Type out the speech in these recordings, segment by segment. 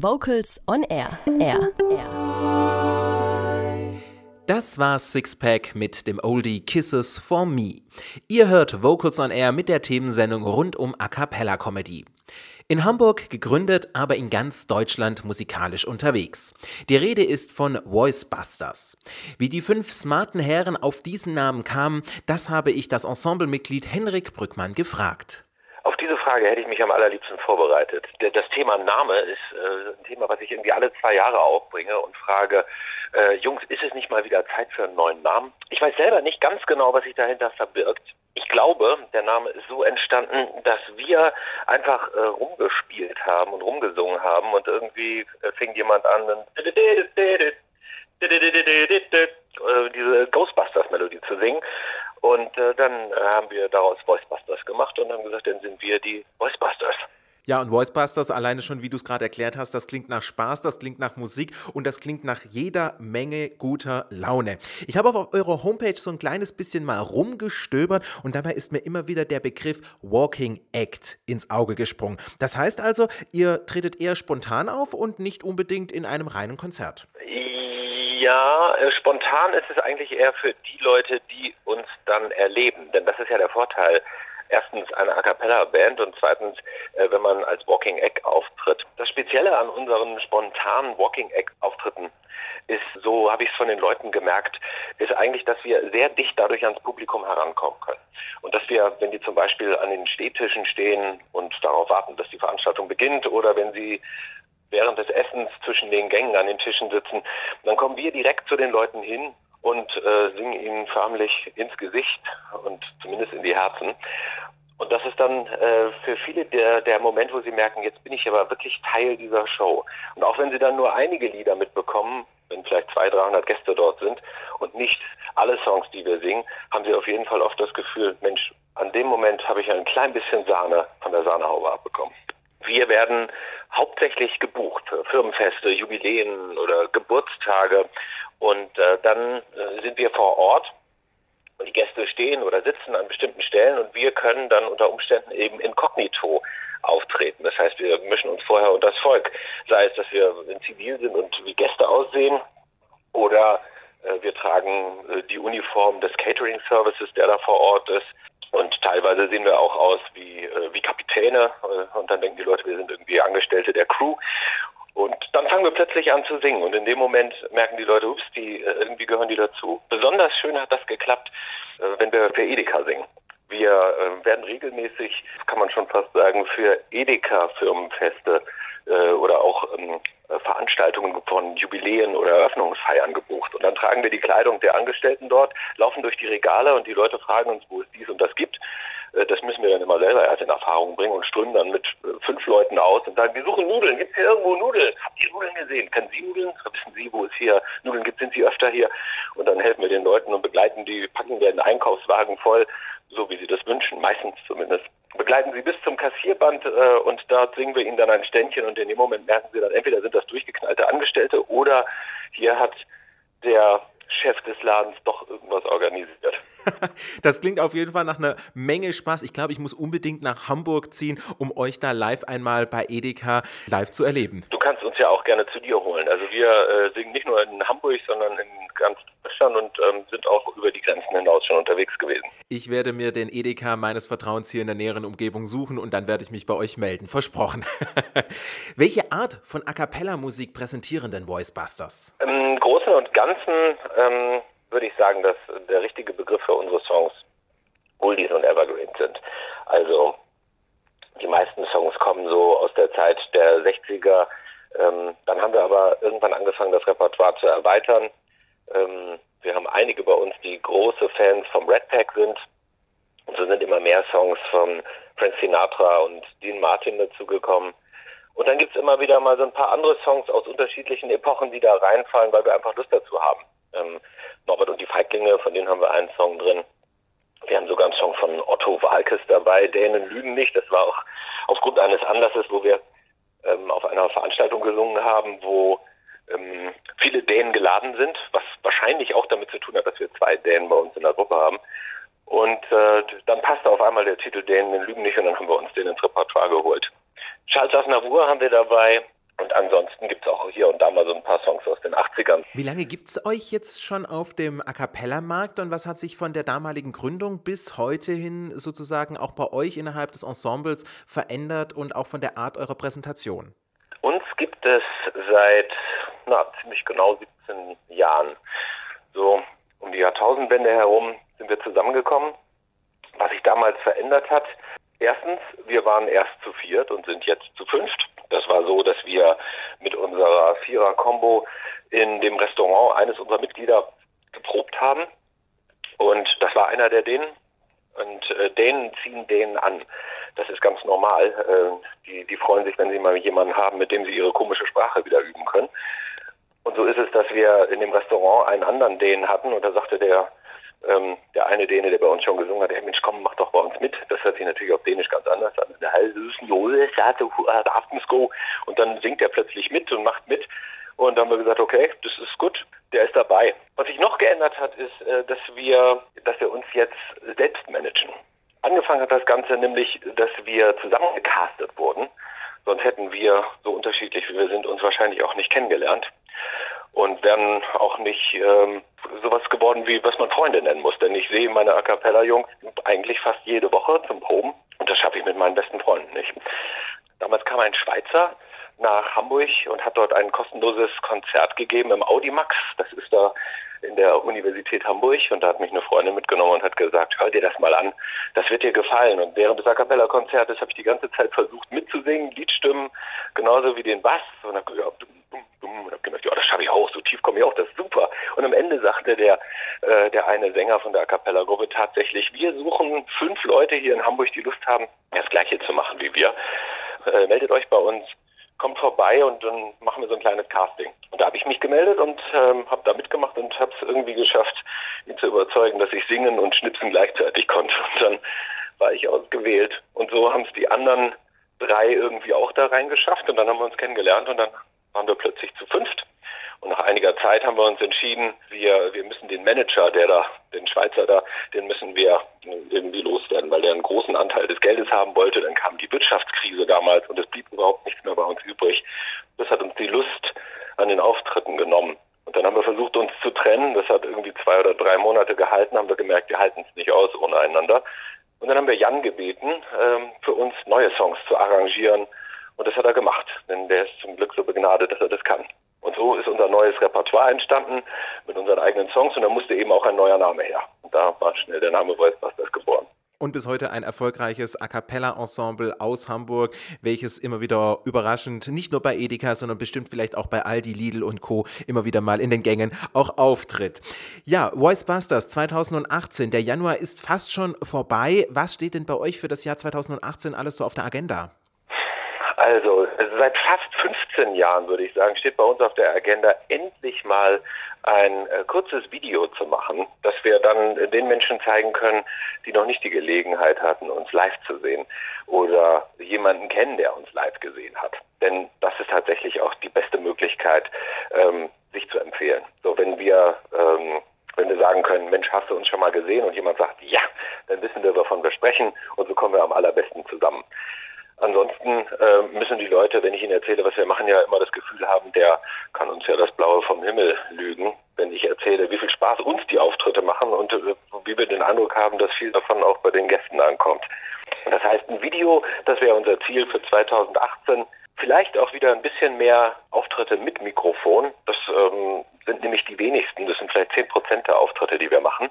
Vocals on Air. Air. Air. Das war Sixpack mit dem Oldie Kisses for Me. Ihr hört Vocals on Air mit der Themensendung rund um A Cappella Comedy. In Hamburg gegründet, aber in ganz Deutschland musikalisch unterwegs. Die Rede ist von Voicebusters. Wie die fünf smarten Herren auf diesen Namen kamen, das habe ich das Ensemblemitglied Henrik Brückmann gefragt. Auf diese Frage hätte ich mich am allerliebsten vorbereitet. Das Thema Name ist äh, ein Thema, was ich irgendwie alle zwei Jahre aufbringe und frage, äh, Jungs, ist es nicht mal wieder Zeit für einen neuen Namen? Ich weiß selber nicht ganz genau, was sich dahinter verbirgt. Ich glaube, der Name ist so entstanden, dass wir einfach äh, rumgespielt haben und rumgesungen haben und irgendwie fing jemand an, diese Ghostbusters-Melodie zu singen. Und äh, dann äh, haben wir daraus Voicebusters gemacht und haben gesagt, dann sind wir die Voicebusters. Ja, und Voicebusters, alleine schon, wie du es gerade erklärt hast, das klingt nach Spaß, das klingt nach Musik und das klingt nach jeder Menge guter Laune. Ich habe auf eurer Homepage so ein kleines bisschen mal rumgestöbert und dabei ist mir immer wieder der Begriff Walking Act ins Auge gesprungen. Das heißt also, ihr tretet eher spontan auf und nicht unbedingt in einem reinen Konzert. Ja, äh, spontan ist es eigentlich eher für die Leute, die uns dann erleben. Denn das ist ja der Vorteil erstens eine A cappella Band und zweitens, äh, wenn man als Walking Egg auftritt. Das Spezielle an unseren spontanen Walking Egg Auftritten ist, so habe ich es von den Leuten gemerkt, ist eigentlich, dass wir sehr dicht dadurch ans Publikum herankommen können. Und dass wir, wenn die zum Beispiel an den Stehtischen stehen und darauf warten, dass die Veranstaltung beginnt oder wenn sie während des Essens zwischen den Gängen an den Tischen sitzen, dann kommen wir direkt zu den Leuten hin und äh, singen ihnen förmlich ins Gesicht und zumindest in die Herzen. Und das ist dann äh, für viele der, der Moment, wo sie merken, jetzt bin ich aber wirklich Teil dieser Show. Und auch wenn sie dann nur einige Lieder mitbekommen, wenn vielleicht 200, 300 Gäste dort sind und nicht alle Songs, die wir singen, haben sie auf jeden Fall oft das Gefühl, Mensch, an dem Moment habe ich ein klein bisschen Sahne von der Sahnehaube abbekommen. Wir werden hauptsächlich gebucht für Firmenfeste, Jubiläen oder Geburtstage und äh, dann äh, sind wir vor Ort und die Gäste stehen oder sitzen an bestimmten Stellen und wir können dann unter Umständen eben inkognito auftreten. Das heißt, wir mischen uns vorher unter das Volk. Sei es, dass wir in Zivil sind und wie Gäste aussehen oder äh, wir tragen äh, die Uniform des Catering Services, der da vor Ort ist. Und teilweise sehen wir auch aus wie, äh, wie Kapitäne äh, und dann denken die Leute, wir sind irgendwie Angestellte der Crew. Und dann fangen wir plötzlich an zu singen und in dem Moment merken die Leute, ups, die, äh, irgendwie gehören die dazu. Besonders schön hat das geklappt, äh, wenn wir für Edeka singen. Wir äh, werden regelmäßig, kann man schon fast sagen, für Edeka-Firmenfeste äh, oder auch ähm, Veranstaltungen von Jubiläen oder Eröffnungsfeiern gebucht. Und dann tragen wir die Kleidung der Angestellten dort, laufen durch die Regale und die Leute fragen uns, wo es dies und das gibt. Äh, das müssen wir dann immer selber erst in Erfahrung bringen und strömen dann mit äh, fünf Leuten aus und sagen, wir suchen Nudeln, gibt es hier irgendwo Nudeln? Habt ihr Nudeln gesehen? Kennen Sie Nudeln? Wissen Sie, wo es hier Nudeln gibt? Sind Sie öfter hier? Und dann helfen wir den Leuten und begleiten die, packen den Einkaufswagen voll, so wie sie das wünschen, meistens zumindest. Begleiten sie bis zum Kassierband äh, und dort singen wir ihnen dann ein Ständchen und in dem Moment merken sie dann, entweder sind das durchgeknallte Angestellte oder hier hat der Chef des Ladens doch irgendwas organisiert. das klingt auf jeden Fall nach einer Menge Spaß. Ich glaube, ich muss unbedingt nach Hamburg ziehen, um euch da live einmal bei Edeka live zu erleben. Du kannst uns ja auch gerne zu dir holen. Also wir äh, singen nicht nur in Hamburg, sondern in ganz Deutschland und ähm, sind auch über die Grenzen hinaus schon unterwegs gewesen. Ich werde mir den Edeka meines Vertrauens hier in der näheren Umgebung suchen und dann werde ich mich bei euch melden. Versprochen. Welche Art von A Cappella-Musik präsentieren denn Voicebusters? Im Großen und Ganzen ähm, würde ich sagen, dass der richtige Begriff für unsere Songs Oldies und Evergreens sind. Also die meisten Songs kommen so aus der Zeit der 60er. Ähm, dann haben wir aber irgendwann angefangen, das Repertoire zu erweitern. Ähm, wir haben einige bei uns, die große Fans vom Red Pack sind. Und so sind immer mehr Songs von Frank Sinatra und Dean Martin dazugekommen. Und dann gibt es immer wieder mal so ein paar andere Songs aus unterschiedlichen Epochen, die da reinfallen, weil wir einfach Lust dazu haben. Ähm, Norbert und die Feiglinge, von denen haben wir einen Song drin. Wir haben sogar einen Song von Otto Walkes dabei, Dänen lügen nicht. Das war auch aufgrund eines Anlasses, wo wir ähm, auf einer Veranstaltung gesungen haben, wo ähm, viele Dänen geladen sind, was wahrscheinlich auch damit zu tun hat, dass wir zwei Dänen bei uns in der Gruppe haben. Und äh, dann passte auf einmal der Titel Dänen lügen nicht und dann haben wir uns den ins Repertoire geholt. Charles Aznavour haben wir dabei, Und ansonsten gibt es auch hier und da mal so ein paar Songs aus den 80ern. Wie lange gibt es euch jetzt schon auf dem A Cappella-Markt und was hat sich von der damaligen Gründung bis heute hin sozusagen auch bei euch innerhalb des Ensembles verändert und auch von der Art eurer Präsentation? Uns gibt es seit na, ziemlich genau 17 Jahren. So um die Jahrtausendwende herum sind wir zusammengekommen. Was sich damals verändert hat, erstens, wir waren erst zu viert und sind jetzt zu fünft. Das war so, dass wir mit unserer Vierer-Kombo in dem Restaurant eines unserer Mitglieder geprobt haben. Und das war einer der denen. Und äh, denen ziehen denen an. Das ist ganz normal. Äh, die, die freuen sich, wenn sie mal jemanden haben, mit dem sie ihre komische Sprache wieder üben können. Und so ist es, dass wir in dem Restaurant einen anderen Dänen hatten und da sagte der, ähm, der eine Däne, der bei uns schon gesungen hat, hey Mensch, komm, mach doch bei uns mit. Das hört sich natürlich auf Dänisch ganz anders an. Und dann singt er plötzlich mit und macht mit. Und dann haben wir gesagt, okay, das ist gut, der ist dabei. Was sich noch geändert hat, ist, äh, dass wir, dass wir uns jetzt selbst managen. Angefangen hat das Ganze nämlich, dass wir zusammengecastet wurden. Sonst hätten wir, so unterschiedlich wie wir sind, uns wahrscheinlich auch nicht kennengelernt und wären auch nicht ähm, sowas geworden, wie was man Freunde nennen muss. Denn ich sehe meine A Cappella-Jungs eigentlich fast jede Woche zum Proben und das schaffe ich mit meinen besten Freunden nicht. Damals kam ein Schweizer nach Hamburg und hat dort ein kostenloses Konzert gegeben im Audimax. Das ist da in der Universität Hamburg und da hat mich eine Freundin mitgenommen und hat gesagt, hör dir das mal an, das wird dir gefallen. Und während des A Cappella Konzertes habe ich die ganze Zeit versucht mitzusingen, Liedstimmen, genauso wie den Bass. Und habe und habe gemerkt, ja, das schaffe ich auch, so tief komme ich auch, das ist super. Und am Ende sagte der, äh, der eine Sänger von der A Cappella Gruppe tatsächlich, wir suchen fünf Leute hier in Hamburg, die Lust haben, das Gleiche zu machen wie wir. Äh, meldet euch bei uns kommt vorbei und dann machen wir so ein kleines Casting. Und da habe ich mich gemeldet und ähm, habe da mitgemacht und habe es irgendwie geschafft, ihn zu überzeugen, dass ich singen und schnipsen gleichzeitig konnte. Und dann war ich ausgewählt. Und so haben es die anderen drei irgendwie auch da reingeschafft und dann haben wir uns kennengelernt und dann waren wir plötzlich zu fünft. Und nach einiger Zeit haben wir uns entschieden, wir, wir müssen den Manager, der da, den Schweizer da, den müssen wir irgendwie loswerden, weil der einen großen Anteil des Geldes haben wollte. Dann kam die Wirtschaftskrise damals und es blieb überhaupt nichts mehr bei uns übrig. Das hat uns die Lust an den Auftritten genommen. Und dann haben wir versucht, uns zu trennen. Das hat irgendwie zwei oder drei Monate gehalten, haben wir gemerkt, wir halten es nicht aus ohne einander. Und dann haben wir Jan gebeten, ähm, für uns neue Songs zu arrangieren. Und das hat er gemacht, denn der ist zum Glück so begnadet, dass er das kann. Und so ist unser neues Repertoire entstanden mit unseren eigenen Songs und da musste eben auch ein neuer Name her. Und da war schnell der Name Voicebusters geboren und bis heute ein erfolgreiches A cappella-Ensemble aus Hamburg, welches immer wieder überraschend nicht nur bei Edeka, sondern bestimmt vielleicht auch bei Aldi, Lidl und Co. immer wieder mal in den Gängen auch auftritt. Ja, Voicebusters 2018, der Januar ist fast schon vorbei. Was steht denn bei euch für das Jahr 2018 alles so auf der Agenda? Also seit fast 15 Jahren, würde ich sagen, steht bei uns auf der Agenda, endlich mal ein äh, kurzes Video zu machen, das wir dann den Menschen zeigen können, die noch nicht die Gelegenheit hatten, uns live zu sehen oder jemanden kennen, der uns live gesehen hat. Denn das ist tatsächlich auch die beste Möglichkeit, ähm, sich zu empfehlen. So, wenn wir ähm, wenn wir sagen können, Mensch, hast du uns schon mal gesehen und jemand sagt, ja, dann wissen wir, wovon wir sprechen und so kommen wir am allerbesten zusammen. Ansonsten äh, müssen die Leute, wenn ich ihnen erzähle, was wir machen, ja immer das Gefühl haben, der kann uns ja das Blaue vom Himmel lügen. Wenn ich erzähle, wie viel Spaß uns die Auftritte machen und äh, wie wir den Eindruck haben, dass viel davon auch bei den Gästen ankommt. Das heißt, ein Video, das wäre unser Ziel für 2018. Vielleicht auch wieder ein bisschen mehr Auftritte mit Mikrofon. Das ähm, sind nämlich die wenigsten. Das sind vielleicht 10 Prozent der Auftritte, die wir machen.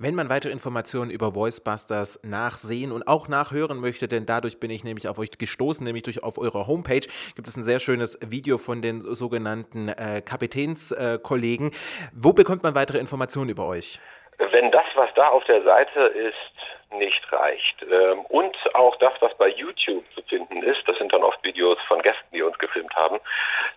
Wenn man weitere Informationen über Voicebusters nachsehen und auch nachhören möchte, denn dadurch bin ich nämlich auf euch gestoßen, nämlich durch auf eurer Homepage gibt es ein sehr schönes Video von den sogenannten äh, Kapitänskollegen. Äh, Wo bekommt man weitere Informationen über euch? Wenn das, was da auf der Seite ist, nicht reicht ähm, und auch das, was bei YouTube zu finden ist, das sind dann oft Videos von Gästen, die uns gefilmt haben,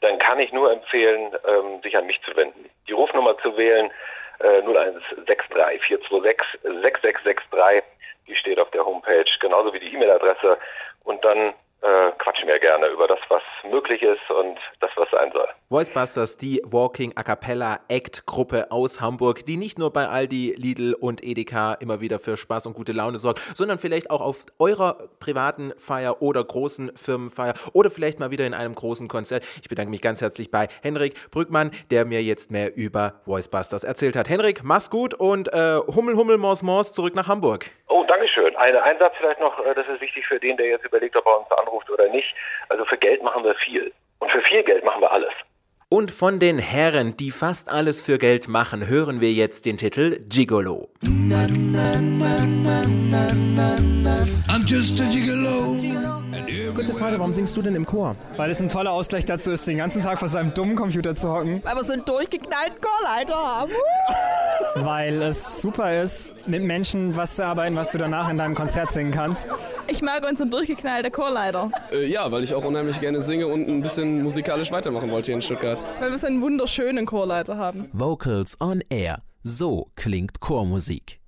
dann kann ich nur empfehlen, ähm, sich an mich zu wenden. Die Rufnummer zu wählen äh, 0163 426 6663. Die steht auf der Homepage, genauso wie die E-Mail-Adresse. Und dann äh, quatschen wir gerne über das, was möglich ist und das, was sein soll. Voicebusters, die Walking A Cappella Act Gruppe aus Hamburg, die nicht nur bei Aldi, Lidl und Edeka immer wieder für Spaß und gute Laune sorgt, sondern vielleicht auch auf eurer privaten Feier oder großen Firmenfeier oder vielleicht mal wieder in einem großen Konzert. Ich bedanke mich ganz herzlich bei Henrik Brückmann, der mir jetzt mehr über Voicebusters erzählt hat. Henrik, mach's gut und äh, Hummel, Hummel, Mors, Mors zurück nach Hamburg. Oh, Dankeschön. Eine Einsatz vielleicht noch, äh, das ist wichtig für den, der jetzt überlegt, ob er uns anruft oder nicht. Also für Geld machen wir viel. Und für viel Geld machen wir alles. Und von den Herren, die fast alles für Geld machen, hören wir jetzt den Titel Gigolo. I'm just a gigolo. Kurze Frage, warum singst du denn im Chor? Weil es ein toller Ausgleich dazu ist, den ganzen Tag vor seinem dummen Computer zu hocken. Weil wir so einen durchgeknallten Chorleiter haben. Weil es super ist, mit Menschen was zu arbeiten, was du danach in deinem Konzert singen kannst. Ich mag unseren durchgeknallten Chorleiter. Äh, ja, weil ich auch unheimlich gerne singe und ein bisschen musikalisch weitermachen wollte hier in Stuttgart. Weil wir so einen wunderschönen Chorleiter haben. Vocals on Air. So klingt Chormusik.